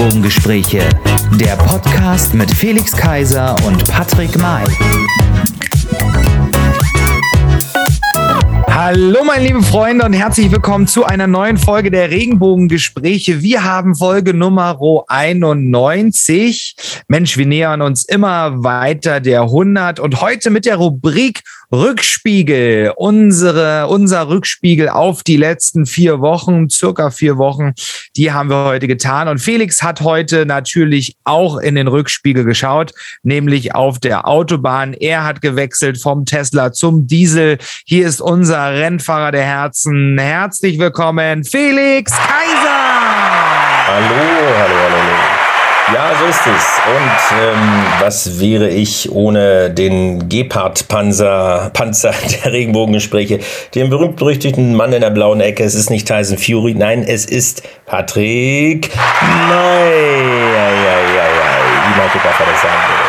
Regenbogengespräche, der Podcast mit Felix Kaiser und Patrick May. Hallo meine lieben Freunde und herzlich willkommen zu einer neuen Folge der Regenbogengespräche. Wir haben Folge Nummer 91. Mensch, wir nähern uns immer weiter der 100 und heute mit der Rubrik Rückspiegel, unsere, unser Rückspiegel auf die letzten vier Wochen, circa vier Wochen, die haben wir heute getan. Und Felix hat heute natürlich auch in den Rückspiegel geschaut, nämlich auf der Autobahn. Er hat gewechselt vom Tesla zum Diesel. Hier ist unser Rennfahrer der Herzen. Herzlich willkommen, Felix Kaiser! Hallo, hallo, hallo. hallo. Ja, so ist es. Und ähm, was wäre ich ohne den Gepard-Panzer Panzer der Regenbogengespräche, den berühmt-berüchtigten Mann in der blauen Ecke? Es ist nicht Tyson Fury, nein, es ist Patrick Nein, ja, ja, ja, ja, wie Michael das sagen würde.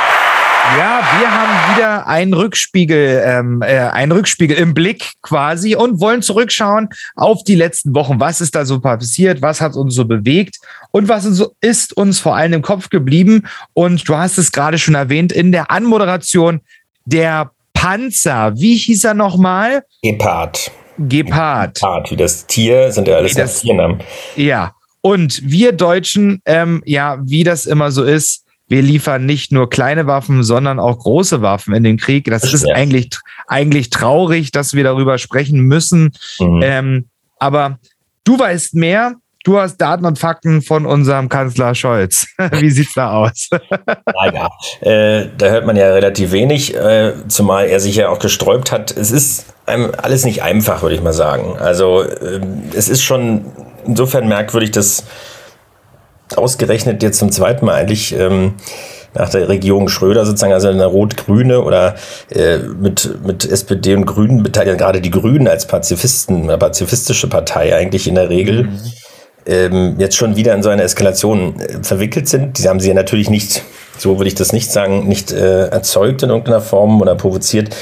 Ja, wir haben wieder einen Rückspiegel, ähm, äh, einen Rückspiegel im Blick quasi und wollen zurückschauen auf die letzten Wochen. Was ist da so passiert? Was hat uns so bewegt? Und was ist uns vor allem im Kopf geblieben? Und du hast es gerade schon erwähnt in der Anmoderation, der Panzer. Wie hieß er nochmal? Gepard. Gepard. Gepard, wie das Tier, sind ja alles das, Tiernamen. Ja. Und wir Deutschen, ähm, ja, wie das immer so ist, wir liefern nicht nur kleine Waffen, sondern auch große Waffen in den Krieg. Das ist ja. eigentlich, eigentlich traurig, dass wir darüber sprechen müssen. Mhm. Ähm, aber du weißt mehr. Du hast Daten und Fakten von unserem Kanzler Scholz. Wie sieht's da aus? naja, äh, da hört man ja relativ wenig, äh, zumal er sich ja auch gesträubt hat. Es ist alles nicht einfach, würde ich mal sagen. Also äh, es ist schon insofern merkwürdig, dass ausgerechnet jetzt zum zweiten Mal eigentlich ähm, nach der Regierung Schröder sozusagen, also eine rot-grüne oder äh, mit, mit SPD und Grünen beteiligt, gerade die Grünen als Pazifisten, eine pazifistische Partei eigentlich in der Regel, mhm. ähm, jetzt schon wieder in so eine Eskalation äh, verwickelt sind. Die haben sie ja natürlich nicht, so würde ich das nicht sagen, nicht äh, erzeugt in irgendeiner Form oder provoziert.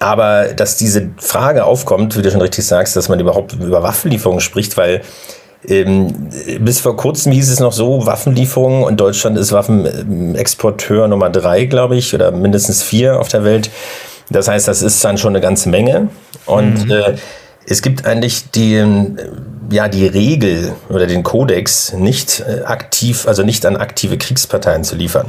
Aber dass diese Frage aufkommt, wie du schon richtig sagst, dass man überhaupt über Waffenlieferungen spricht, weil ähm, bis vor kurzem hieß es noch so, Waffenlieferungen und Deutschland ist Waffenexporteur Nummer drei, glaube ich, oder mindestens vier auf der Welt. Das heißt, das ist dann schon eine ganze Menge. Und mhm. äh, es gibt eigentlich die, ja, die Regel oder den Kodex, nicht äh, aktiv, also nicht an aktive Kriegsparteien zu liefern.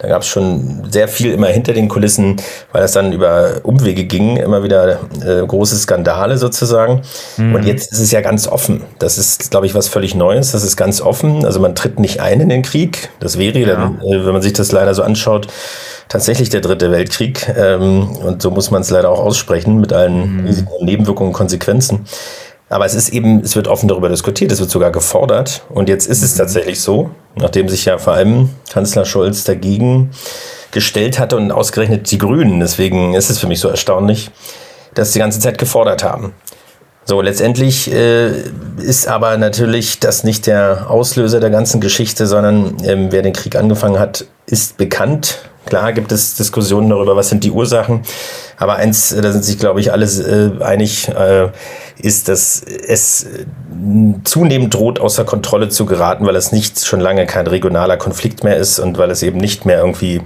Da gab es schon sehr viel immer hinter den Kulissen, weil es dann über Umwege ging, immer wieder äh, große Skandale sozusagen. Mhm. Und jetzt ist es ja ganz offen. Das ist, glaube ich, was völlig Neues. Das ist ganz offen. Also man tritt nicht ein in den Krieg. Das wäre ja. dann, äh, wenn man sich das leider so anschaut, tatsächlich der dritte Weltkrieg. Ähm, und so muss man es leider auch aussprechen mit allen mhm. Nebenwirkungen und Konsequenzen. Aber es ist eben, es wird offen darüber diskutiert, es wird sogar gefordert. Und jetzt ist es mhm. tatsächlich so, nachdem sich ja vor allem Kanzler Scholz dagegen gestellt hatte und ausgerechnet die Grünen, deswegen ist es für mich so erstaunlich, dass sie die ganze Zeit gefordert haben. So, letztendlich äh, ist aber natürlich das nicht der Auslöser der ganzen Geschichte, sondern ähm, wer den Krieg angefangen hat, ist bekannt. Klar gibt es Diskussionen darüber, was sind die Ursachen. Aber eins, äh, da sind sich, glaube ich, alle äh, einig, äh, ist, dass es äh, zunehmend droht, außer Kontrolle zu geraten, weil es nicht schon lange kein regionaler Konflikt mehr ist und weil es eben nicht mehr irgendwie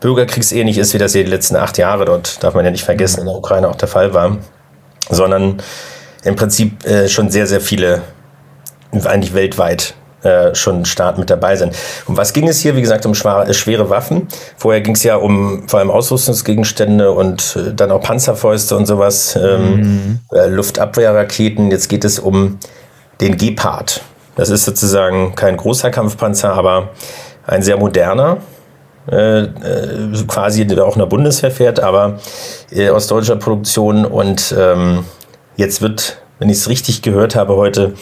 bürgerkriegsähnlich ist, wie das hier die letzten acht Jahre dort, darf man ja nicht vergessen, in der Ukraine auch der Fall war, sondern im Prinzip äh, schon sehr, sehr viele, eigentlich weltweit äh, schon Staat mit dabei sind. Um was ging es hier? Wie gesagt, um schwere, äh, schwere Waffen. Vorher ging es ja um vor allem Ausrüstungsgegenstände und äh, dann auch Panzerfäuste und sowas, ähm, mhm. äh, Luftabwehrraketen. Jetzt geht es um den Gepard. Das ist sozusagen kein großer Kampfpanzer, aber ein sehr moderner. Äh, quasi der auch in der Bundeswehr fährt, aber aus deutscher Produktion. Und ähm, jetzt wird, wenn ich es richtig gehört habe heute,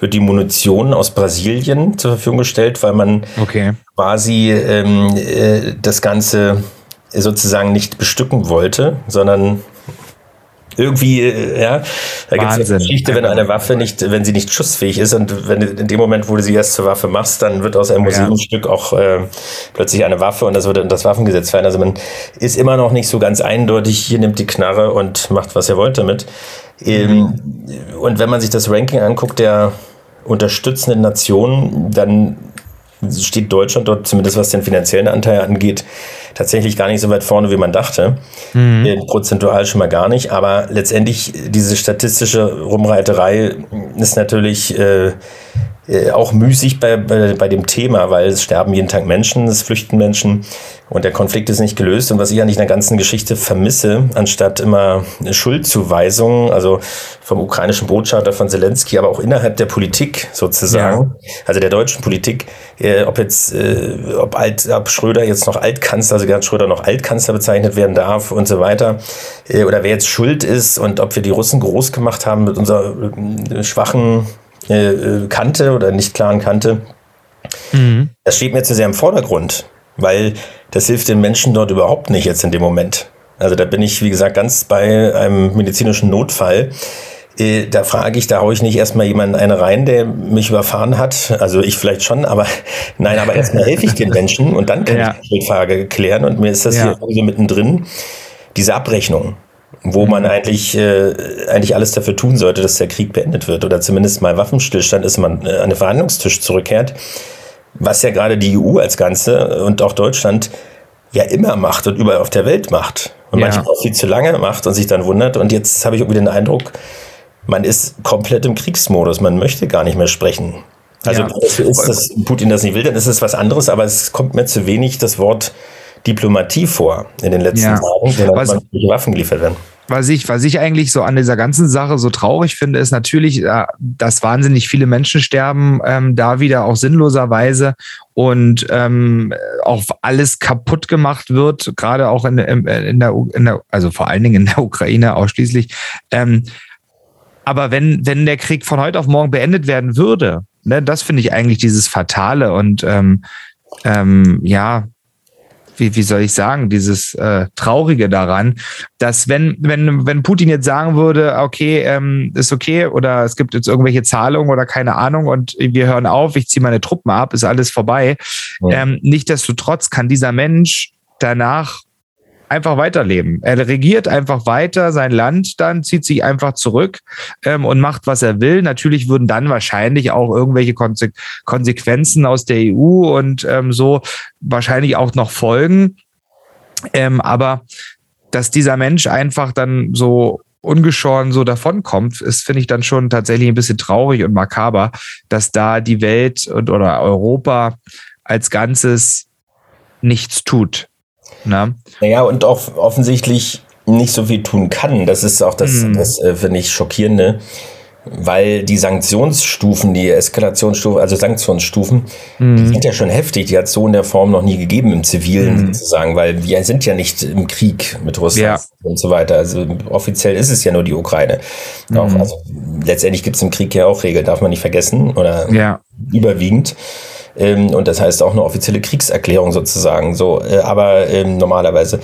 wird die Munition aus Brasilien zur Verfügung gestellt, weil man okay. quasi ähm, äh, das Ganze sozusagen nicht bestücken wollte, sondern irgendwie, äh, ja, da gibt es eine Geschichte, wenn eine Waffe nicht, wenn sie nicht schussfähig ist und wenn in dem Moment, wo du sie erst zur Waffe machst, dann wird aus einem Museumsstück ja. auch äh, plötzlich eine Waffe und das wird in das Waffengesetz fallen. Also man ist immer noch nicht so ganz eindeutig, hier nimmt die Knarre und macht, was er wollte damit. Ähm, mhm. Und wenn man sich das Ranking anguckt, der unterstützenden Nationen, dann steht Deutschland dort, zumindest was den finanziellen Anteil angeht, tatsächlich gar nicht so weit vorne, wie man dachte. Mhm. Äh, prozentual schon mal gar nicht. Aber letztendlich diese statistische Rumreiterei ist natürlich äh, äh, auch müßig bei, bei, bei dem Thema, weil es sterben jeden Tag Menschen, es flüchten Menschen und der Konflikt ist nicht gelöst. Und was ich eigentlich in der ganzen Geschichte vermisse, anstatt immer Schuldzuweisungen, also vom ukrainischen Botschafter von Zelensky, aber auch innerhalb der Politik sozusagen, ja. also der deutschen Politik, äh, ob jetzt, äh, ob, Alt, ob Schröder jetzt noch Altkanzler, also Gerhard Schröder noch Altkanzler bezeichnet werden darf und so weiter, äh, oder wer jetzt schuld ist und ob wir die Russen groß gemacht haben mit unserer äh, schwachen äh, Kante oder nicht klaren Kante. Mhm. Das steht mir zu sehr im Vordergrund, weil das hilft den Menschen dort überhaupt nicht jetzt in dem Moment. Also da bin ich, wie gesagt, ganz bei einem medizinischen Notfall. Äh, da frage ich, da haue ich nicht erstmal jemanden eine rein, der mich überfahren hat. Also ich vielleicht schon, aber nein, aber erstmal helfe ich den Menschen und dann kann ja. ich die Frage klären. Und mir ist das ja. hier so mittendrin, diese Abrechnung wo man eigentlich, äh, eigentlich alles dafür tun sollte, dass der Krieg beendet wird oder zumindest mal Waffenstillstand ist, man äh, an den Verhandlungstisch zurückkehrt, was ja gerade die EU als Ganze und auch Deutschland ja immer macht und überall auf der Welt macht und ja. manchmal auch viel zu lange macht und sich dann wundert. Und jetzt habe ich irgendwie den Eindruck, man ist komplett im Kriegsmodus, man möchte gar nicht mehr sprechen. Also ja. ist, dass Putin das nicht will, dann ist es was anderes, aber es kommt mir zu wenig das Wort Diplomatie vor in den letzten ja. Tagen, sondern was, Waffen geliefert werden. Was ich, was ich eigentlich so an dieser ganzen Sache so traurig finde, ist natürlich, äh, dass wahnsinnig viele Menschen sterben, ähm, da wieder auch sinnloserweise und ähm, auch alles kaputt gemacht wird, gerade auch in, in, in, der, in der, also vor allen Dingen in der Ukraine ausschließlich. Ähm, aber wenn, wenn der Krieg von heute auf morgen beendet werden würde, ne, das finde ich eigentlich dieses Fatale und ähm, ähm, ja, wie, wie soll ich sagen, dieses äh, Traurige daran, dass wenn, wenn, wenn Putin jetzt sagen würde, okay, ähm, ist okay, oder es gibt jetzt irgendwelche Zahlungen oder keine Ahnung und wir hören auf, ich ziehe meine Truppen ab, ist alles vorbei. Ja. Ähm, Nichtsdestotrotz kann dieser Mensch danach einfach weiterleben. Er regiert einfach weiter sein Land, dann zieht sich einfach zurück ähm, und macht, was er will. Natürlich würden dann wahrscheinlich auch irgendwelche Konse Konsequenzen aus der EU und ähm, so wahrscheinlich auch noch folgen. Ähm, aber dass dieser Mensch einfach dann so ungeschoren so davonkommt, ist, finde ich dann schon tatsächlich ein bisschen traurig und makaber, dass da die Welt und, oder Europa als Ganzes nichts tut. Na? Naja, und auch offensichtlich nicht so viel tun kann. Das ist auch das, mhm. das äh, finde ich, schockierende. Weil die Sanktionsstufen, die Eskalationsstufen, also Sanktionsstufen, mhm. die sind ja schon heftig. Die hat es so in der Form noch nie gegeben im Zivilen mhm. sozusagen, weil wir sind ja nicht im Krieg mit Russland ja. und so weiter. Also offiziell ist es ja nur die Ukraine. Auch, also, letztendlich gibt es im Krieg ja auch Regeln, darf man nicht vergessen oder ja. überwiegend. Ähm, und das heißt auch eine offizielle Kriegserklärung sozusagen. So, äh, aber ähm, normalerweise.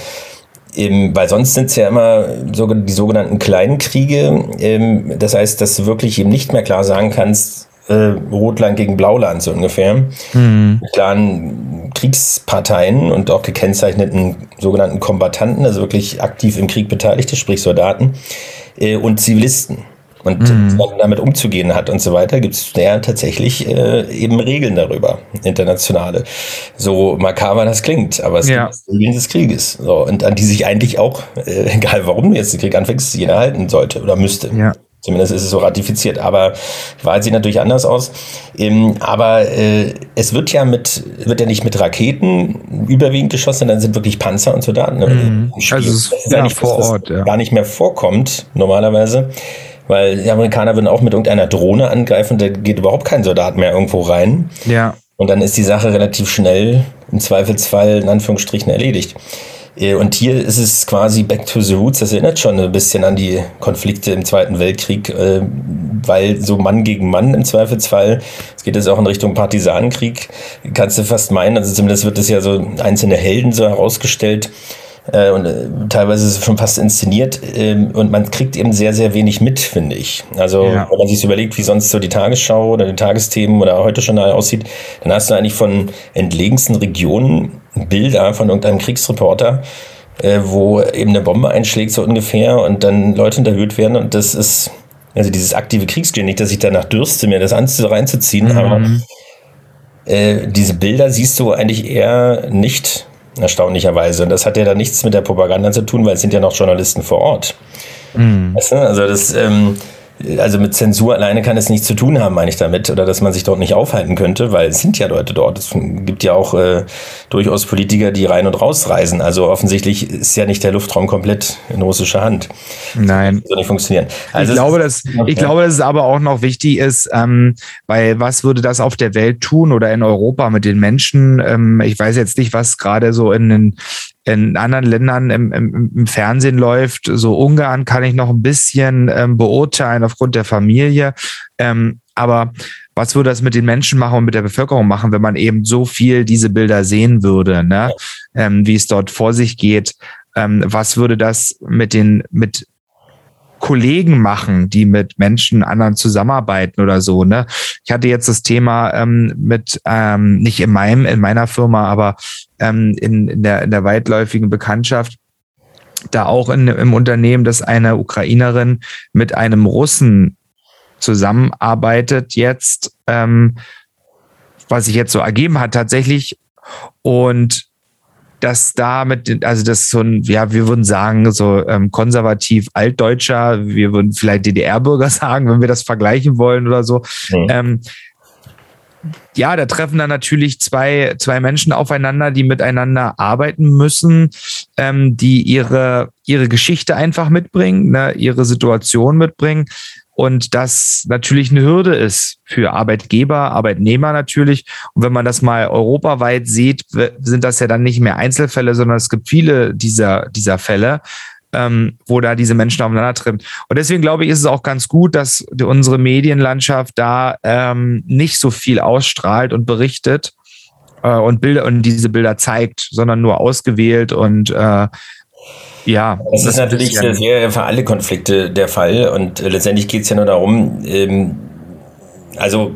Ähm, weil sonst sind es ja immer so, die sogenannten kleinen Kriege. Ähm, das heißt, dass du wirklich eben nicht mehr klar sagen kannst, äh, Rotland gegen Blauland so ungefähr. Mhm. klaren Kriegsparteien und auch gekennzeichneten sogenannten Kombattanten, also wirklich aktiv im Krieg Beteiligte, sprich Soldaten äh, und Zivilisten und mhm. damit umzugehen hat und so weiter, gibt es ja tatsächlich äh, eben Regeln darüber, internationale. So makaber das klingt, aber es ja. gibt Regeln des Krieges. So, und an die sich eigentlich auch, äh, egal warum du jetzt den Krieg anfängst, jeder halten sollte oder müsste. Ja. Zumindest ist es so ratifiziert. Aber die Wahrheit sieht natürlich anders aus. Ähm, aber äh, es wird ja mit, wird ja nicht mit Raketen überwiegend geschossen, sondern sind wirklich Panzer und Soldaten. Mhm. Also es ist ja, nicht vor Ort, ja. gar nicht mehr vorkommt, normalerweise. Weil die Amerikaner würden auch mit irgendeiner Drohne angreifen, da geht überhaupt kein Soldat mehr irgendwo rein. Ja. Und dann ist die Sache relativ schnell, im Zweifelsfall in Anführungsstrichen, erledigt. Äh, und hier ist es quasi back to the roots. Das erinnert schon ein bisschen an die Konflikte im Zweiten Weltkrieg, äh, weil so Mann gegen Mann im Zweifelsfall, es geht jetzt auch in Richtung Partisanenkrieg, kannst du fast meinen, also zumindest wird es ja so einzelne Helden so herausgestellt, äh, und äh, teilweise ist es schon fast inszeniert ähm, und man kriegt eben sehr, sehr wenig mit, finde ich. Also ja. wenn man sich überlegt, wie sonst so die Tagesschau oder die Tagesthemen oder heute Journal aussieht, dann hast du eigentlich von entlegensten Regionen Bilder von irgendeinem Kriegsreporter, äh, wo eben eine Bombe einschlägt so ungefähr und dann Leute interviewt werden und das ist also dieses aktive Kriegsgehen, nicht, dass ich danach dürste, mir das reinzuziehen, mhm. aber äh, diese Bilder siehst du eigentlich eher nicht, erstaunlicherweise. Und das hat ja dann nichts mit der Propaganda zu tun, weil es sind ja noch Journalisten vor Ort. Mhm. Weißt du? Also das, ähm, also mit Zensur alleine kann es nichts zu tun haben, meine ich damit, oder dass man sich dort nicht aufhalten könnte, weil es sind ja Leute dort. Es gibt ja auch äh, durchaus Politiker, die rein und rausreisen. Also offensichtlich ist ja nicht der Luftraum komplett in russischer Hand. Nein. Das soll nicht funktionieren. Also ich glaube, dass, ich glaube, dass es aber auch noch wichtig ist, ähm, weil was würde das auf der Welt tun oder in Europa mit den Menschen? Ähm, ich weiß jetzt nicht, was gerade so in den in anderen Ländern im, im, im, Fernsehen läuft. So Ungarn kann ich noch ein bisschen ähm, beurteilen aufgrund der Familie. Ähm, aber was würde das mit den Menschen machen und mit der Bevölkerung machen, wenn man eben so viel diese Bilder sehen würde, ne? Ähm, wie es dort vor sich geht? Ähm, was würde das mit den, mit Kollegen machen, die mit Menschen anderen zusammenarbeiten oder so. Ne? Ich hatte jetzt das Thema ähm, mit ähm, nicht in meinem in meiner Firma, aber ähm, in, in, der, in der weitläufigen Bekanntschaft da auch in, im Unternehmen, dass eine Ukrainerin mit einem Russen zusammenarbeitet jetzt, ähm, was sich jetzt so ergeben hat tatsächlich. Und dass da mit, also das so ein, ja, wir würden sagen, so ähm, konservativ altdeutscher, wir würden vielleicht DDR-Bürger sagen, wenn wir das vergleichen wollen oder so. Mhm. Ähm, ja, da treffen dann natürlich zwei, zwei Menschen aufeinander, die miteinander arbeiten müssen, ähm, die ihre, ihre Geschichte einfach mitbringen, ne, ihre Situation mitbringen und das natürlich eine Hürde ist für Arbeitgeber, Arbeitnehmer natürlich. Und wenn man das mal europaweit sieht, sind das ja dann nicht mehr Einzelfälle, sondern es gibt viele dieser, dieser Fälle, ähm, wo da diese Menschen aufeinandertreffen. Und deswegen glaube ich, ist es auch ganz gut, dass unsere Medienlandschaft da ähm, nicht so viel ausstrahlt und berichtet äh, und Bilder und diese Bilder zeigt, sondern nur ausgewählt und äh, ja, das, das ist natürlich sehr für alle Konflikte der Fall und äh, letztendlich geht es ja nur darum, ähm, also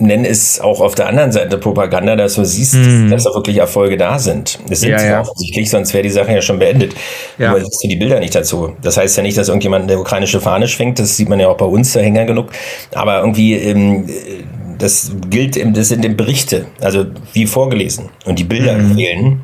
nenn es auch auf der anderen Seite Propaganda, dass du siehst, mm. dass da wirklich Erfolge da sind. Das sind ja, ja. offensichtlich, sonst wäre die Sache ja schon beendet. Ja. Aber siehst du die Bilder nicht dazu. Das heißt ja nicht, dass irgendjemand eine ukrainische Fahne schwenkt, das sieht man ja auch bei uns, da hängen genug. Aber irgendwie, ähm, das gilt, das sind Berichte, also wie vorgelesen. Und die Bilder mm. fehlen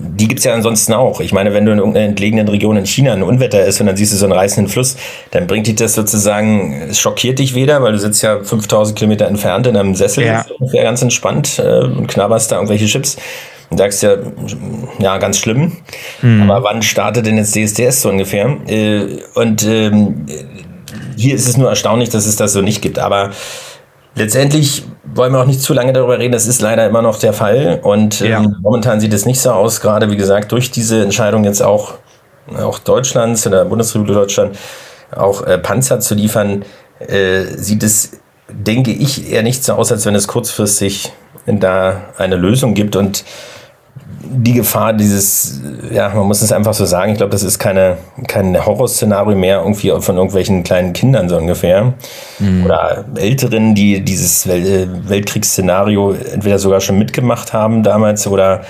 die gibt's ja ansonsten auch. Ich meine, wenn du in irgendeiner entlegenen Region in China ein Unwetter ist und dann siehst du so einen reißenden Fluss, dann bringt dich das sozusagen, es schockiert dich weder, weil du sitzt ja 5000 Kilometer entfernt in einem Sessel, ja. ungefähr ganz entspannt äh, und knabberst da irgendwelche Chips und sagst ja, ja, ganz schlimm. Mhm. Aber wann startet denn jetzt DSDS so ungefähr? Äh, und ähm, hier ist es nur erstaunlich, dass es das so nicht gibt. Aber letztendlich wollen wir auch nicht zu lange darüber reden. Das ist leider immer noch der Fall. Und ähm, ja. momentan sieht es nicht so aus, gerade wie gesagt, durch diese Entscheidung jetzt auch, auch Deutschlands in der Bundesrepublik Deutschland auch äh, Panzer zu liefern, äh, sieht es, denke ich, eher nicht so aus, als wenn es kurzfristig da eine Lösung gibt. Und die Gefahr dieses, ja, man muss es einfach so sagen, ich glaube, das ist keine, kein Horrorszenario mehr irgendwie von irgendwelchen kleinen Kindern so ungefähr. Mhm. Oder Älteren, die dieses äh, Weltkriegsszenario entweder sogar schon mitgemacht haben damals oder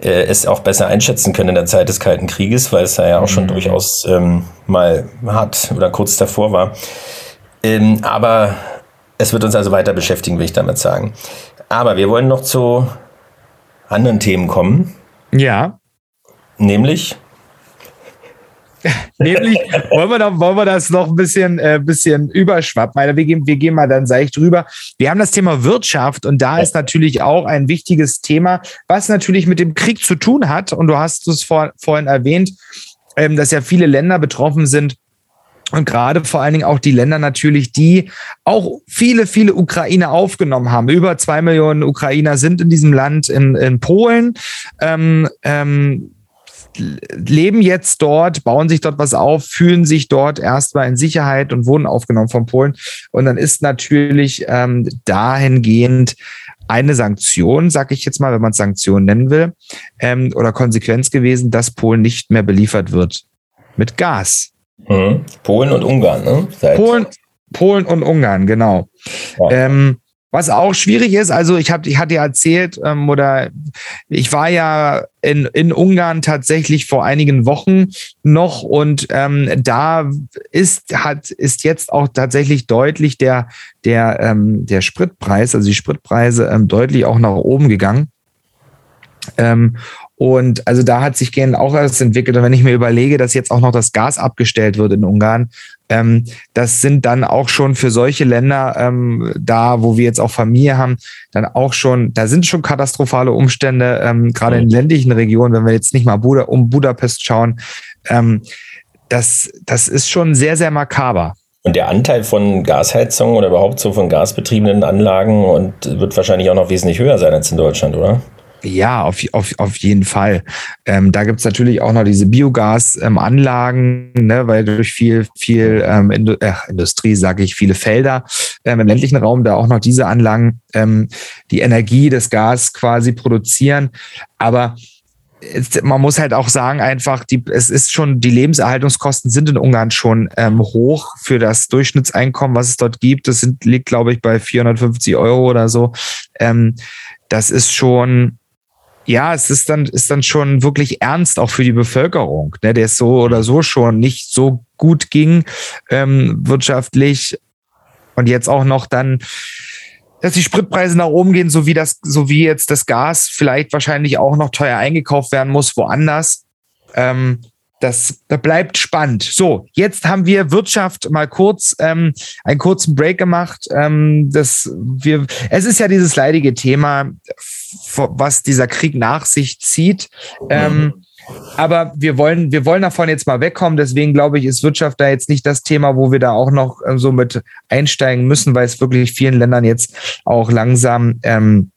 äh, es auch besser einschätzen können in der Zeit des Kalten Krieges, weil es da ja auch schon mhm. durchaus ähm, mal hart oder kurz davor war. Ähm, aber es wird uns also weiter beschäftigen, will ich damit sagen. Aber wir wollen noch zu anderen Themen kommen. Ja. Nämlich. Nämlich, wollen wir, noch, wollen wir das noch ein bisschen, äh, bisschen überschwappen? Wir gehen, wir gehen mal dann seicht drüber. Wir haben das Thema Wirtschaft und da ist natürlich auch ein wichtiges Thema, was natürlich mit dem Krieg zu tun hat. Und du hast es vor, vorhin erwähnt, ähm, dass ja viele Länder betroffen sind und gerade vor allen Dingen auch die Länder natürlich, die auch viele, viele Ukrainer aufgenommen haben. Über zwei Millionen Ukrainer sind in diesem Land, in, in Polen. Ähm, ähm, leben jetzt dort, bauen sich dort was auf, fühlen sich dort erstmal in Sicherheit und wurden aufgenommen von Polen. Und dann ist natürlich ähm, dahingehend eine Sanktion, sag ich jetzt mal, wenn man es Sanktion nennen will, ähm, oder Konsequenz gewesen, dass Polen nicht mehr beliefert wird mit Gas. Mhm. Polen und Ungarn, ne? Seit Polen, Polen und Ungarn, genau. Ja. Ähm, Was auch schwierig ist, also ich habe, ich hatte ja erzählt, ähm, oder ich war ja in, in Ungarn tatsächlich vor einigen Wochen noch und ähm, da ist, hat, ist jetzt auch tatsächlich deutlich der, der, ähm, der Spritpreis, also die Spritpreise ähm, deutlich auch nach oben gegangen. Ähm, und also da hat sich gern auch alles entwickelt. Und wenn ich mir überlege, dass jetzt auch noch das Gas abgestellt wird in Ungarn, ähm, das sind dann auch schon für solche Länder ähm, da, wo wir jetzt auch Familie haben, dann auch schon, da sind schon katastrophale Umstände, ähm, gerade in ländlichen Regionen, wenn wir jetzt nicht mal Buda, um Budapest schauen. Ähm, das, das ist schon sehr, sehr makaber. Und der Anteil von Gasheizungen oder überhaupt so von gasbetriebenen Anlagen und wird wahrscheinlich auch noch wesentlich höher sein als in Deutschland, oder? Ja, auf, auf, auf jeden Fall. Ähm, da gibt's natürlich auch noch diese Biogasanlagen, ähm, ne, weil durch viel, viel ähm, Indu äh, Industrie, sage ich, viele Felder ähm, im ländlichen Raum da auch noch diese Anlagen ähm, die Energie des Gas quasi produzieren. Aber man muss halt auch sagen, einfach, die, es ist schon, die Lebenserhaltungskosten sind in Ungarn schon ähm, hoch für das Durchschnittseinkommen, was es dort gibt. Das sind, liegt, glaube ich, bei 450 Euro oder so. Ähm, das ist schon, ja, es ist dann, ist dann schon wirklich ernst auch für die Bevölkerung, ne, der es so oder so schon nicht so gut ging ähm, wirtschaftlich. Und jetzt auch noch dann, dass die Spritpreise nach oben gehen, so wie das, so wie jetzt das Gas vielleicht wahrscheinlich auch noch teuer eingekauft werden muss woanders. Ähm, das, das bleibt spannend. So, jetzt haben wir Wirtschaft mal kurz ähm, einen kurzen Break gemacht. Ähm, das wir, es ist ja dieses leidige Thema, was dieser Krieg nach sich zieht. Ähm, aber wir wollen, wir wollen davon jetzt mal wegkommen. Deswegen glaube ich, ist Wirtschaft da jetzt nicht das Thema, wo wir da auch noch äh, so mit einsteigen müssen, weil es wirklich vielen Ländern jetzt auch langsam ähm,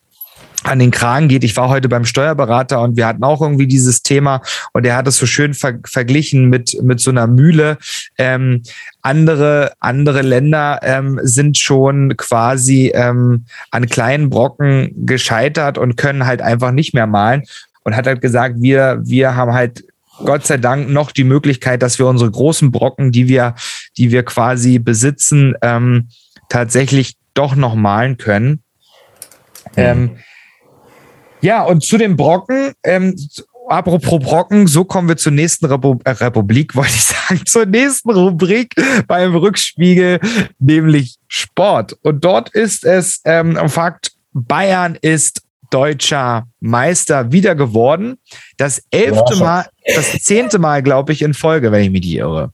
an den Kragen geht. Ich war heute beim Steuerberater und wir hatten auch irgendwie dieses Thema und er hat es so schön ver verglichen mit, mit so einer Mühle. Ähm, andere, andere Länder ähm, sind schon quasi ähm, an kleinen Brocken gescheitert und können halt einfach nicht mehr malen und hat halt gesagt, wir, wir haben halt Gott sei Dank noch die Möglichkeit, dass wir unsere großen Brocken, die wir, die wir quasi besitzen, ähm, tatsächlich doch noch malen können. Mhm. Ähm, ja, und zu den Brocken, ähm, apropos Brocken, so kommen wir zur nächsten Repu äh, Republik, wollte ich sagen, zur nächsten Rubrik beim Rückspiegel, nämlich Sport. Und dort ist es ähm, Fakt, Bayern ist deutscher Meister wieder geworden. Das elfte Mal, das zehnte Mal, glaube ich, in Folge, wenn ich mich nicht irre.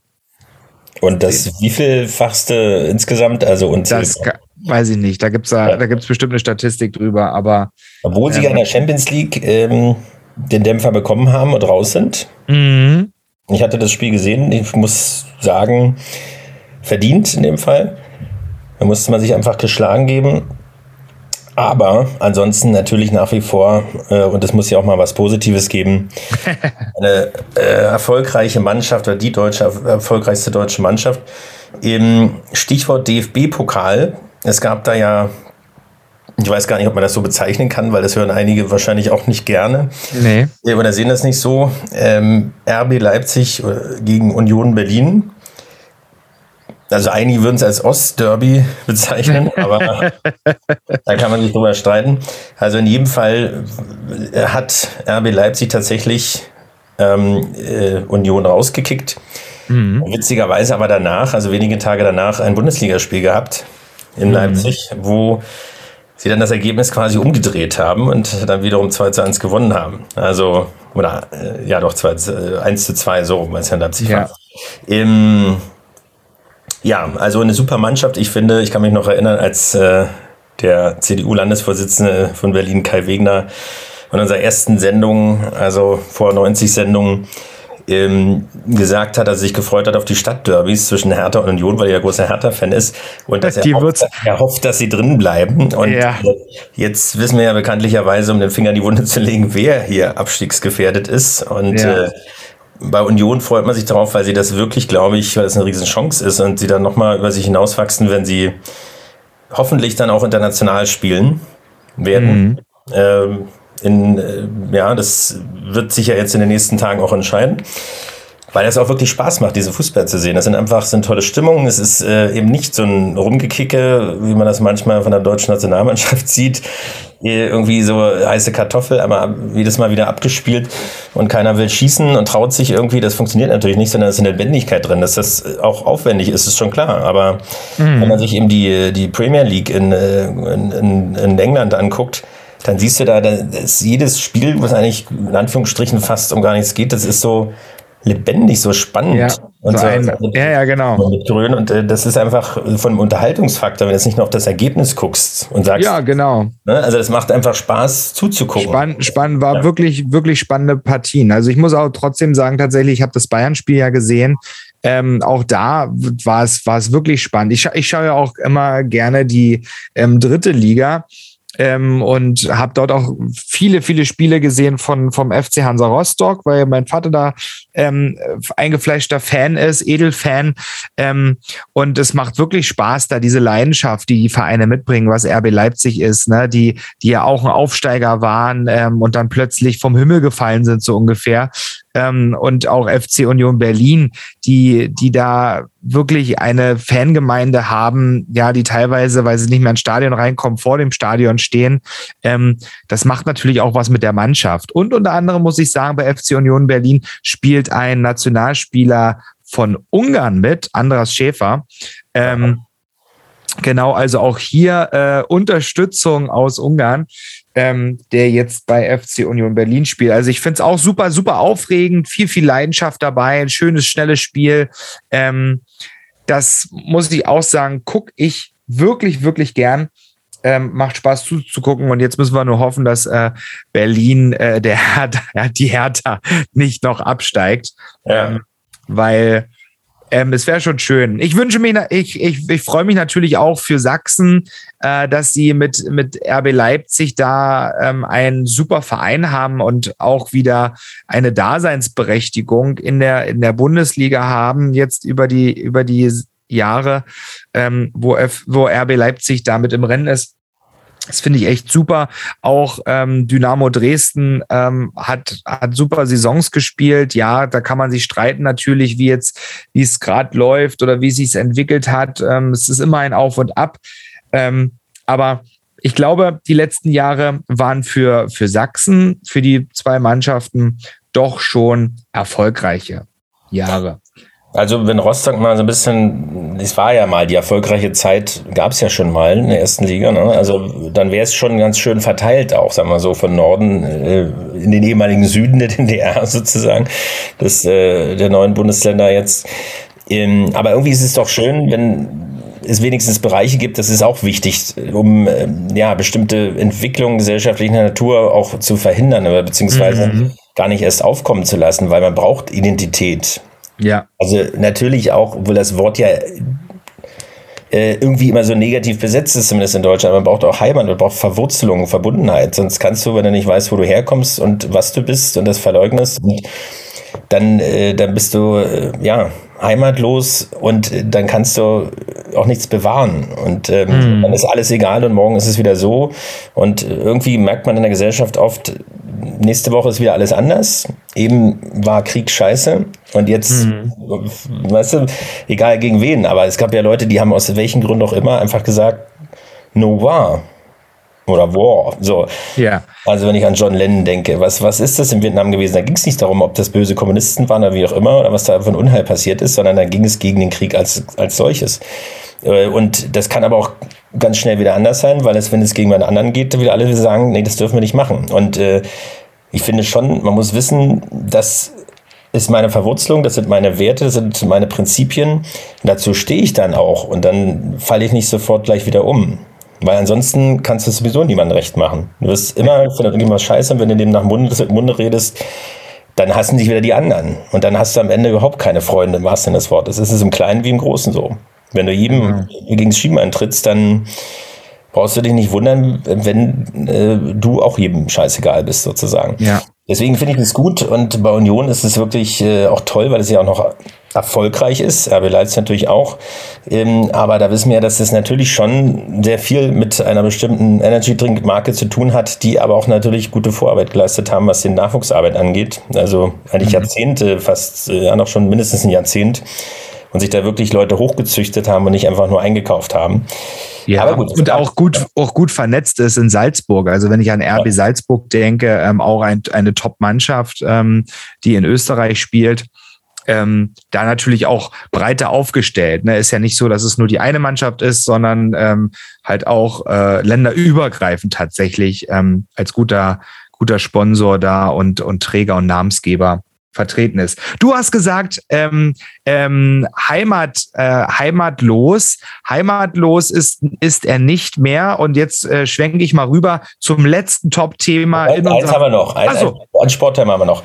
Und das wievielfachste insgesamt, also unzählbar? Das weiß ich nicht. Da gibt es da, da gibt's bestimmt eine Statistik drüber, aber. Obwohl sie ähm, in der Champions League ähm, den Dämpfer bekommen haben und raus sind. Mhm. Ich hatte das Spiel gesehen. Ich muss sagen, verdient in dem Fall. Da musste man sich einfach geschlagen geben. Aber ansonsten natürlich nach wie vor, äh, und es muss ja auch mal was Positives geben, eine äh, erfolgreiche Mannschaft oder die deutsche, erfolgreichste deutsche Mannschaft. Im Stichwort DFB-Pokal. Es gab da ja, ich weiß gar nicht, ob man das so bezeichnen kann, weil das hören einige wahrscheinlich auch nicht gerne. Nee. Oder sehen das nicht so. Ähm, RB Leipzig äh, gegen Union Berlin. Also einige würden es als Ostderby bezeichnen, aber da kann man sich drüber streiten. Also in jedem Fall hat RB Leipzig tatsächlich ähm, äh, Union rausgekickt. Mhm. Witzigerweise aber danach, also wenige Tage danach, ein Bundesligaspiel gehabt in mhm. Leipzig, wo sie dann das Ergebnis quasi umgedreht haben und dann wiederum 2 zu 1 gewonnen haben. Also, oder äh, ja doch 2, äh, 1 zu 2, so, weil es ja in Leipzig ja. war. Im ja, also eine super Mannschaft. Ich finde, ich kann mich noch erinnern, als äh, der CDU-Landesvorsitzende von Berlin, Kai Wegner, von unserer ersten Sendung, also vor 90 Sendungen, ähm, gesagt hat, dass er sich gefreut hat auf die Stadtderbys zwischen Hertha und Union, weil er ja großer Hertha-Fan ist und dass er hofft, er hofft, dass sie drin bleiben. Und ja. jetzt wissen wir ja bekanntlicherweise, um den Finger in die Wunde zu legen, wer hier abstiegsgefährdet ist. Und ja. äh, bei Union freut man sich darauf, weil sie das wirklich, glaube ich, weil es eine Riesenchance ist und sie dann nochmal über sich hinauswachsen, wenn sie hoffentlich dann auch international spielen werden. Mhm. Ähm, in, äh, ja, das wird sich ja jetzt in den nächsten Tagen auch entscheiden. weil es auch wirklich Spaß macht, diese Fußball zu sehen. Das sind einfach sind tolle Stimmungen. Es ist äh, eben nicht so ein Rumgekicke, wie man das manchmal von der deutschen Nationalmannschaft sieht. Irgendwie so heiße Kartoffel, aber jedes Mal wieder abgespielt und keiner will schießen und traut sich irgendwie. Das funktioniert natürlich nicht, sondern es ist eine Lebendigkeit drin. Dass das auch aufwendig ist, ist schon klar. Aber mhm. wenn man sich eben die, die Premier League in, äh, in, in, in England anguckt, dann siehst du da, dass jedes Spiel, was eigentlich in Anführungsstrichen fast um gar nichts geht, das ist so lebendig, so spannend. Ja, und so ein, ja, ja, genau. Und äh, das ist einfach vom Unterhaltungsfaktor, wenn du jetzt nicht nur auf das Ergebnis guckst und sagst. Ja, genau. Ne, also das macht einfach Spaß zuzugucken. Spannend, spannend war ja. wirklich, wirklich spannende Partien. Also ich muss auch trotzdem sagen, tatsächlich, ich habe das Bayern-Spiel ja gesehen. Ähm, auch da war es, war es wirklich spannend. Ich, ich schaue ja auch immer gerne die ähm, dritte Liga ähm, und habe dort auch viele, viele Spiele gesehen von vom FC Hansa Rostock, weil mein Vater da ähm, eingefleischter Fan ist, Edelfan. Ähm, und es macht wirklich Spaß, da diese Leidenschaft, die die Vereine mitbringen, was RB Leipzig ist, ne, die, die ja auch ein Aufsteiger waren ähm, und dann plötzlich vom Himmel gefallen sind, so ungefähr ähm, und auch FC Union Berlin, die, die da wirklich eine Fangemeinde haben, ja, die teilweise, weil sie nicht mehr ins Stadion reinkommen, vor dem Stadion stehen. Ähm, das macht natürlich auch was mit der Mannschaft. Und unter anderem muss ich sagen, bei FC Union Berlin spielt ein Nationalspieler von Ungarn mit, Andras Schäfer. Ähm, Genau, also auch hier äh, Unterstützung aus Ungarn ähm, der jetzt bei FC Union Berlin spielt. Also ich finde es auch super, super aufregend, viel, viel Leidenschaft dabei, ein schönes, schnelles Spiel. Ähm, das muss ich auch sagen, gucke ich wirklich, wirklich gern. Ähm, macht Spaß zuzugucken und jetzt müssen wir nur hoffen, dass äh, Berlin, äh, der Hertha, die Hertha nicht noch absteigt, ja. ähm, weil ähm, es wäre schon schön. Ich wünsche mir, ich, ich, ich freue mich natürlich auch für Sachsen, äh, dass sie mit, mit RB Leipzig da ähm, einen super Verein haben und auch wieder eine Daseinsberechtigung in der, in der Bundesliga haben, jetzt über die, über die Jahre, ähm, wo, F, wo RB Leipzig damit im Rennen ist. Das finde ich echt super. Auch ähm, Dynamo Dresden ähm, hat, hat super Saisons gespielt. Ja, da kann man sich streiten natürlich, wie jetzt, wie es gerade läuft oder wie es sich entwickelt hat. Ähm, es ist immer ein Auf und Ab. Ähm, aber ich glaube, die letzten Jahre waren für, für Sachsen, für die zwei Mannschaften doch schon erfolgreiche Jahre. Also wenn Rostock mal so ein bisschen, es war ja mal die erfolgreiche Zeit, gab es ja schon mal in der ersten Liga, ne? also dann wäre es schon ganz schön verteilt auch, sagen wir so, von Norden äh, in den ehemaligen Süden der DDR sozusagen, des, äh, der neuen Bundesländer jetzt. Ähm, aber irgendwie ist es doch schön, wenn es wenigstens Bereiche gibt, das ist auch wichtig, um äh, ja, bestimmte Entwicklungen gesellschaftlicher Natur auch zu verhindern oder beziehungsweise mhm. gar nicht erst aufkommen zu lassen, weil man braucht Identität. Ja. Also natürlich auch, obwohl das Wort ja äh, irgendwie immer so negativ besetzt ist, zumindest in Deutschland. Man braucht auch Heimat, man braucht Verwurzelung, Verbundenheit. Sonst kannst du, wenn du nicht weißt, wo du herkommst und was du bist und das verleugnest, dann, äh, dann bist du äh, ja heimatlos und dann kannst du auch nichts bewahren. Und ähm, mm. dann ist alles egal und morgen ist es wieder so. Und irgendwie merkt man in der Gesellschaft oft, nächste Woche ist wieder alles anders. Eben war Krieg scheiße und jetzt, mhm. weißt du, egal gegen wen, aber es gab ja Leute, die haben aus welchen Gründen auch immer einfach gesagt, no war. Oder War. So. Ja. Also wenn ich an John Lennon denke, was, was ist das in Vietnam gewesen? Da ging es nicht darum, ob das böse Kommunisten waren oder wie auch immer, oder was da für ein Unheil passiert ist, sondern da ging es gegen den Krieg als, als solches. Äh, und das kann aber auch ganz schnell wieder anders sein, weil es, wenn es gegen einen anderen geht, wieder alle sagen, nee, das dürfen wir nicht machen. Und äh, ich finde schon, man muss wissen, das ist meine Verwurzelung, das sind meine Werte, das sind meine Prinzipien. Und dazu stehe ich dann auch. Und dann falle ich nicht sofort gleich wieder um. Weil ansonsten kannst du sowieso niemandem recht machen. Du wirst immer von irgendwas scheiße, und wenn du dem nach Munde, Munde redest, dann hassen dich wieder die anderen. Und dann hast du am Ende überhaupt keine Freunde im wahrsten Sinne des Wortes. Es ist im Kleinen wie im Großen so. Wenn du jedem mhm. gegen das Schienbein trittst, dann brauchst du dich nicht wundern, wenn äh, du auch jedem scheißegal bist, sozusagen. Ja. Deswegen finde ich das gut und bei Union ist es wirklich äh, auch toll, weil es ja auch noch erfolgreich ist. RB Leipzig natürlich auch. Ähm, aber da wissen wir, dass das natürlich schon sehr viel mit einer bestimmten Energy Drink Marke zu tun hat, die aber auch natürlich gute Vorarbeit geleistet haben, was den Nachwuchsarbeit angeht. Also eigentlich mhm. Jahrzehnte, fast ja noch schon mindestens ein Jahrzehnt und sich da wirklich Leute hochgezüchtet haben und nicht einfach nur eingekauft haben. Ja, aber gut, und auch gut, auch gut vernetzt ist in Salzburg. Also wenn ich an RB. Salzburg denke, ähm, auch ein, eine Top-Mannschaft, ähm, die in Österreich spielt ähm, da natürlich auch breiter aufgestellt. Ne? Ist ja nicht so, dass es nur die eine Mannschaft ist, sondern ähm, halt auch äh, länderübergreifend tatsächlich ähm, als guter, guter Sponsor da und, und Träger und Namensgeber vertreten ist. Du hast gesagt, ähm, ähm, Heimat, äh, heimatlos. Heimatlos ist, ist er nicht mehr. Und jetzt äh, schwenke ich mal rüber zum letzten Top-Thema. Eins, eins haben wir noch. Ein, so. ein, ein Sportthema haben wir noch.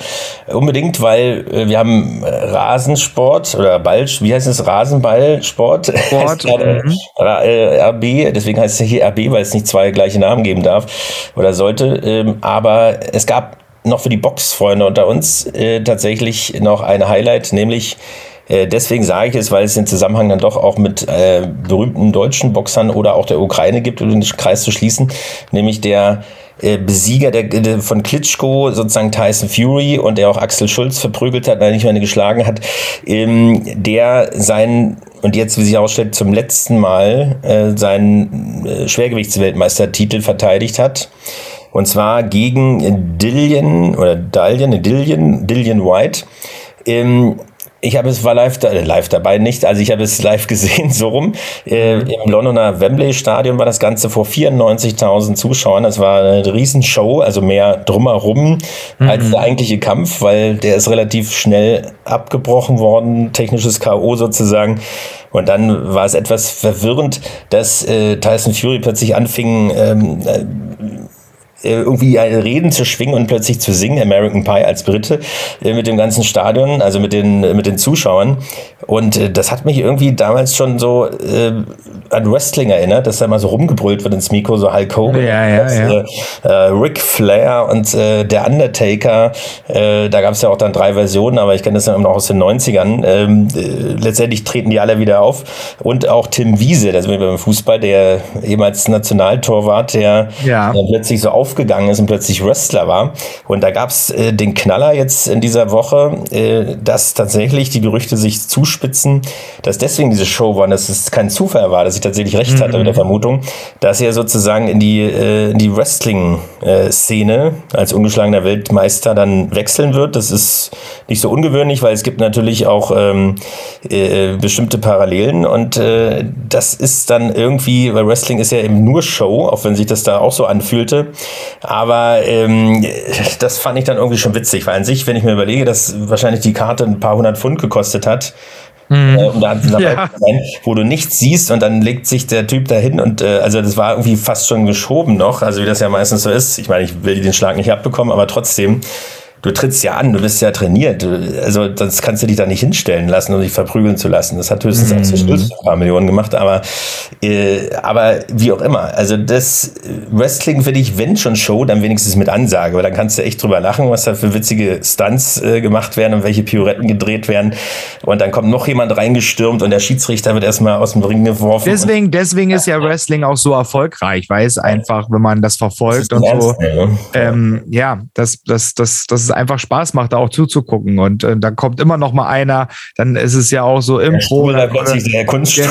Unbedingt, weil äh, wir haben äh, Rasensport oder Ball, wie heißt es? Rasenballsport. Sport. mhm. RB, deswegen heißt es hier RB, weil es nicht zwei gleiche Namen geben darf oder sollte. Ähm, aber es gab noch für die Boxfreunde unter uns äh, tatsächlich noch ein Highlight, nämlich äh, deswegen sage ich es, weil es den Zusammenhang dann doch auch mit äh, berühmten deutschen Boxern oder auch der Ukraine gibt, um den Kreis zu schließen, nämlich der äh, Besieger der, der, von Klitschko, sozusagen Tyson Fury und der auch Axel Schulz verprügelt hat, weil er nicht mehr geschlagen hat, ähm, der seinen und jetzt, wie sich herausstellt, zum letzten Mal äh, seinen äh, Schwergewichtsweltmeistertitel verteidigt hat. Und zwar gegen Dillian oder Dalian, Dillian, Dillian White. Ähm, ich habe es war live, da, live dabei nicht, also ich habe es live gesehen, so rum. Äh, Im Londoner Wembley Stadion war das Ganze vor 94.000 Zuschauern. Das war eine Riesenshow, also mehr drumherum mhm. als der eigentliche Kampf, weil der ist relativ schnell abgebrochen worden, technisches K.O. sozusagen. Und dann war es etwas verwirrend, dass äh, Tyson Fury plötzlich anfing, ähm, äh, äh, irgendwie Reden zu schwingen und plötzlich zu singen, American Pie als Brite, äh, mit dem ganzen Stadion, also mit den, mit den Zuschauern. Und äh, das hat mich irgendwie damals schon so äh, an Wrestling erinnert, dass da mal so rumgebrüllt wird ins Mikro, so Hulk Hogan, ja, ja, das, ja. Äh, Ric Flair und äh, der Undertaker. Äh, da gab es ja auch dann drei Versionen, aber ich kenne das ja immer noch aus den 90ern. Ähm, äh, letztendlich treten die alle wieder auf. Und auch Tim Wiese, das sind wir beim Fußball, der ehemals Nationaltorwart, der ja. plötzlich so aufgegangen ist und plötzlich Wrestler war. Und da gab es äh, den Knaller jetzt in dieser Woche, äh, dass tatsächlich die Gerüchte sich zuspitzen, dass deswegen diese Show war, dass es kein Zufall war, dass ich tatsächlich recht hatte mit der mhm. Vermutung, dass er sozusagen in die, äh, in die Wrestling-Szene als ungeschlagener Weltmeister dann wechseln wird. Das ist nicht so ungewöhnlich, weil es gibt natürlich auch ähm, äh, bestimmte Parallelen und äh, das ist dann irgendwie, weil Wrestling ist ja eben nur Show, auch wenn sich das da auch so anfühlte. Aber ähm, das fand ich dann irgendwie schon witzig, weil an sich, wenn ich mir überlege, dass wahrscheinlich die Karte ein paar hundert Pfund gekostet hat, Mhm. Äh, da dabei ja. sein, wo du nichts siehst und dann legt sich der Typ dahin und äh, also das war irgendwie fast schon geschoben noch, also wie das ja meistens so ist. Ich meine, ich will den Schlag nicht abbekommen, aber trotzdem du trittst ja an, du bist ja trainiert. Also das kannst du dich da nicht hinstellen lassen und dich verprügeln zu lassen. Das hat höchstens mhm. Axel Schulz ein paar Millionen gemacht, aber, äh, aber wie auch immer. Also das Wrestling finde ich, wenn schon Show, dann wenigstens mit Ansage, weil dann kannst du echt drüber lachen, was da für witzige Stunts äh, gemacht werden und welche Pirouetten gedreht werden. Und dann kommt noch jemand reingestürmt und der Schiedsrichter wird erstmal aus dem Ring geworfen. Deswegen, deswegen ist ja Wrestling auch so erfolgreich, weil es einfach, wenn man das verfolgt das und so, ne? ähm, ja, das, das, das, das ist einfach Spaß macht, da auch zuzugucken. Und äh, dann kommt immer noch mal einer, dann ist es ja auch so im Pro.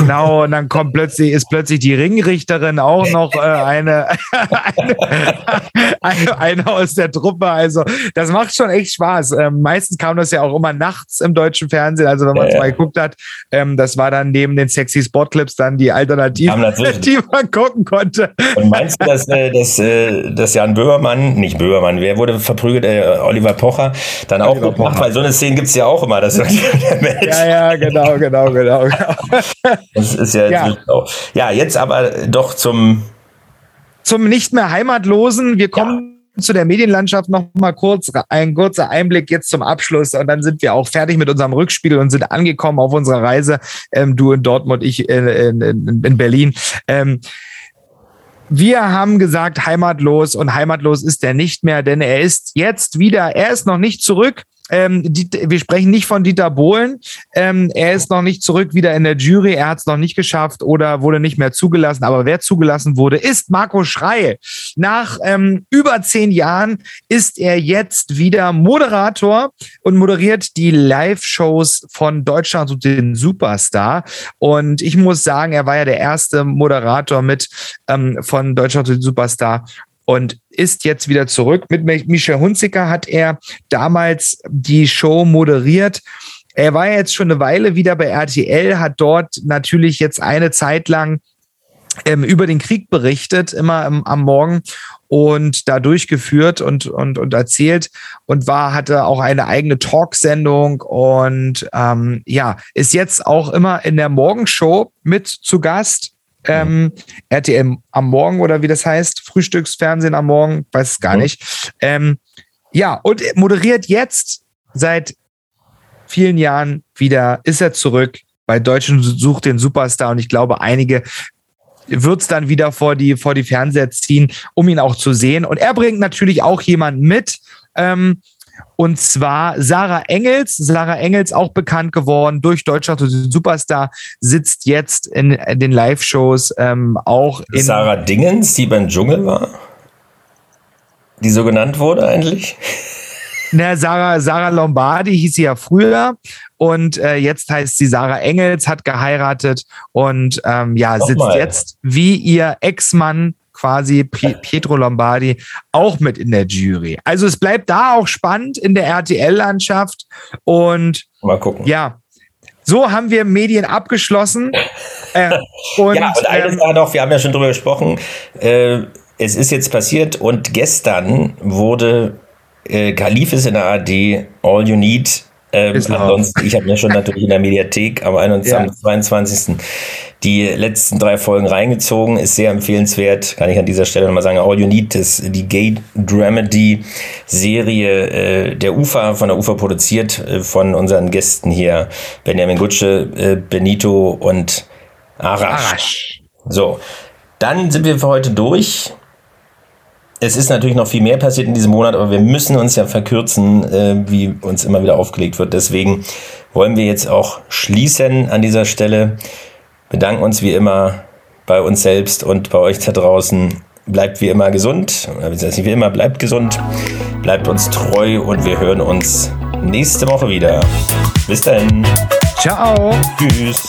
Genau, und dann kommt plötzlich, ist plötzlich die Ringrichterin auch noch äh, eine, eine, eine, aus der Truppe. Also das macht schon echt Spaß. Ähm, meistens kam das ja auch immer nachts im deutschen Fernsehen. Also wenn man es ja, mal geguckt hat, ähm, das war dann neben den sexy Sportclips dann die Alternative, die man gucken konnte. Und meinst du, dass, äh, dass, äh, dass Jan Böhmermann, nicht Böhmermann, wer wurde verprügelt? Äh, Oliver Pocher dann auch Oliver mitmacht, weil so eine Szene gibt es ja auch immer. Dass der Mensch ja, ja, genau, genau, genau. genau. Das ist ja, ja. auch. Ja, jetzt aber doch zum zum nicht mehr Heimatlosen. Wir kommen ja. zu der Medienlandschaft noch mal kurz ein kurzer Einblick jetzt zum Abschluss und dann sind wir auch fertig mit unserem Rückspiel und sind angekommen auf unserer Reise. Ähm, du in Dortmund, ich in, in, in Berlin. Ähm, wir haben gesagt, heimatlos und heimatlos ist er nicht mehr, denn er ist jetzt wieder, er ist noch nicht zurück, Ähm, die, wir sprechen nicht von Dieter Bohlen. Ähm, er ist noch nicht zurück wieder in der Jury. Er hat es noch nicht geschafft oder wurde nicht mehr zugelassen. Aber wer zugelassen wurde, ist Marco Schreil. Nach ähm, über zehn Jahren ist er jetzt wieder Moderator und moderiert die Live-Shows von Deutschland und den Superstar. Und ich muss sagen, er war ja der erste Moderator mit ähm, von Deutschland und den Superstar und ist jetzt wieder zurück. Mit Michel Hunziker hat er damals die Show moderiert. Er war jetzt schon eine Weile wieder bei RTL, hat dort natürlich jetzt eine Zeit lang ähm, über den Krieg berichtet, immer am, am Morgen und da durchgeführt und, und, und erzählt und war, hatte auch eine eigene Talksendung und ähm, ja, ist jetzt auch immer in der Morgenshow mit zu Gast ähm, RTL am Morgen oder wie das heißt, Frühstücksfernsehen am Morgen, weiß es gar mhm. nicht. Ähm, ja, und moderiert jetzt seit vielen Jahren wieder, ist er zurück bei Deutschen sucht den Superstar und ich glaube, einige wird es dann wieder vor die, vor die Fernseher ziehen, um ihn auch zu sehen. Und er bringt natürlich auch jemanden mit, ähm, und zwar Sarah Engels. Sarah Engels, auch bekannt geworden durch Deutschland und Superstar, sitzt jetzt in, den Live-Shows ähm, auch in. Sarah Dingens, die beim Dschungel war? Die so genannt wurde eigentlich? Na, Sarah, Sarah Lombardi hieß sie ja früher und äh, jetzt heißt sie Sarah Engels, hat geheiratet und ähm, ja, sitzt jetzt wie ihr Ex-Mann quasi Pietro Lombardi auch mit in der Jury. Also es bleibt da auch spannend in der RTL-Landschaft und mal gucken. Ja, so haben wir Medien abgeschlossen. Äh, und, ja, und eines ähm, war noch, wir haben ja schon drüber gesprochen, äh, es ist jetzt passiert und gestern wurde äh, Kalifis in der AD All You Need ähm, ansonsten, ich habe mir schon natürlich in der Mediathek am, 21, ja. am 22. die letzten drei Folgen reingezogen. Ist sehr empfehlenswert. Kann ich an dieser Stelle nochmal sagen. All You Need ist die Gay Dramedy Serie äh, der UFA, von der UFA produziert, äh, von unseren Gästen hier. Benjamin Gutsche, äh, Benito und Arash. Arash. So. Dann sind wir für heute durch es ist natürlich noch viel mehr passiert in diesem Monat, aber wir müssen uns ja verkürzen, äh, wie uns immer wieder aufgelegt wird. Deswegen wollen wir jetzt auch schließen an dieser Stelle. Bedanken uns wie immer bei uns selbst und bei euch da draußen. Bleibt wie immer gesund. Das heißt wie immer, bleibt gesund, bleibt uns treu und wir hören uns nächste Woche wieder. Bis dahin. Ciao. Tschüss.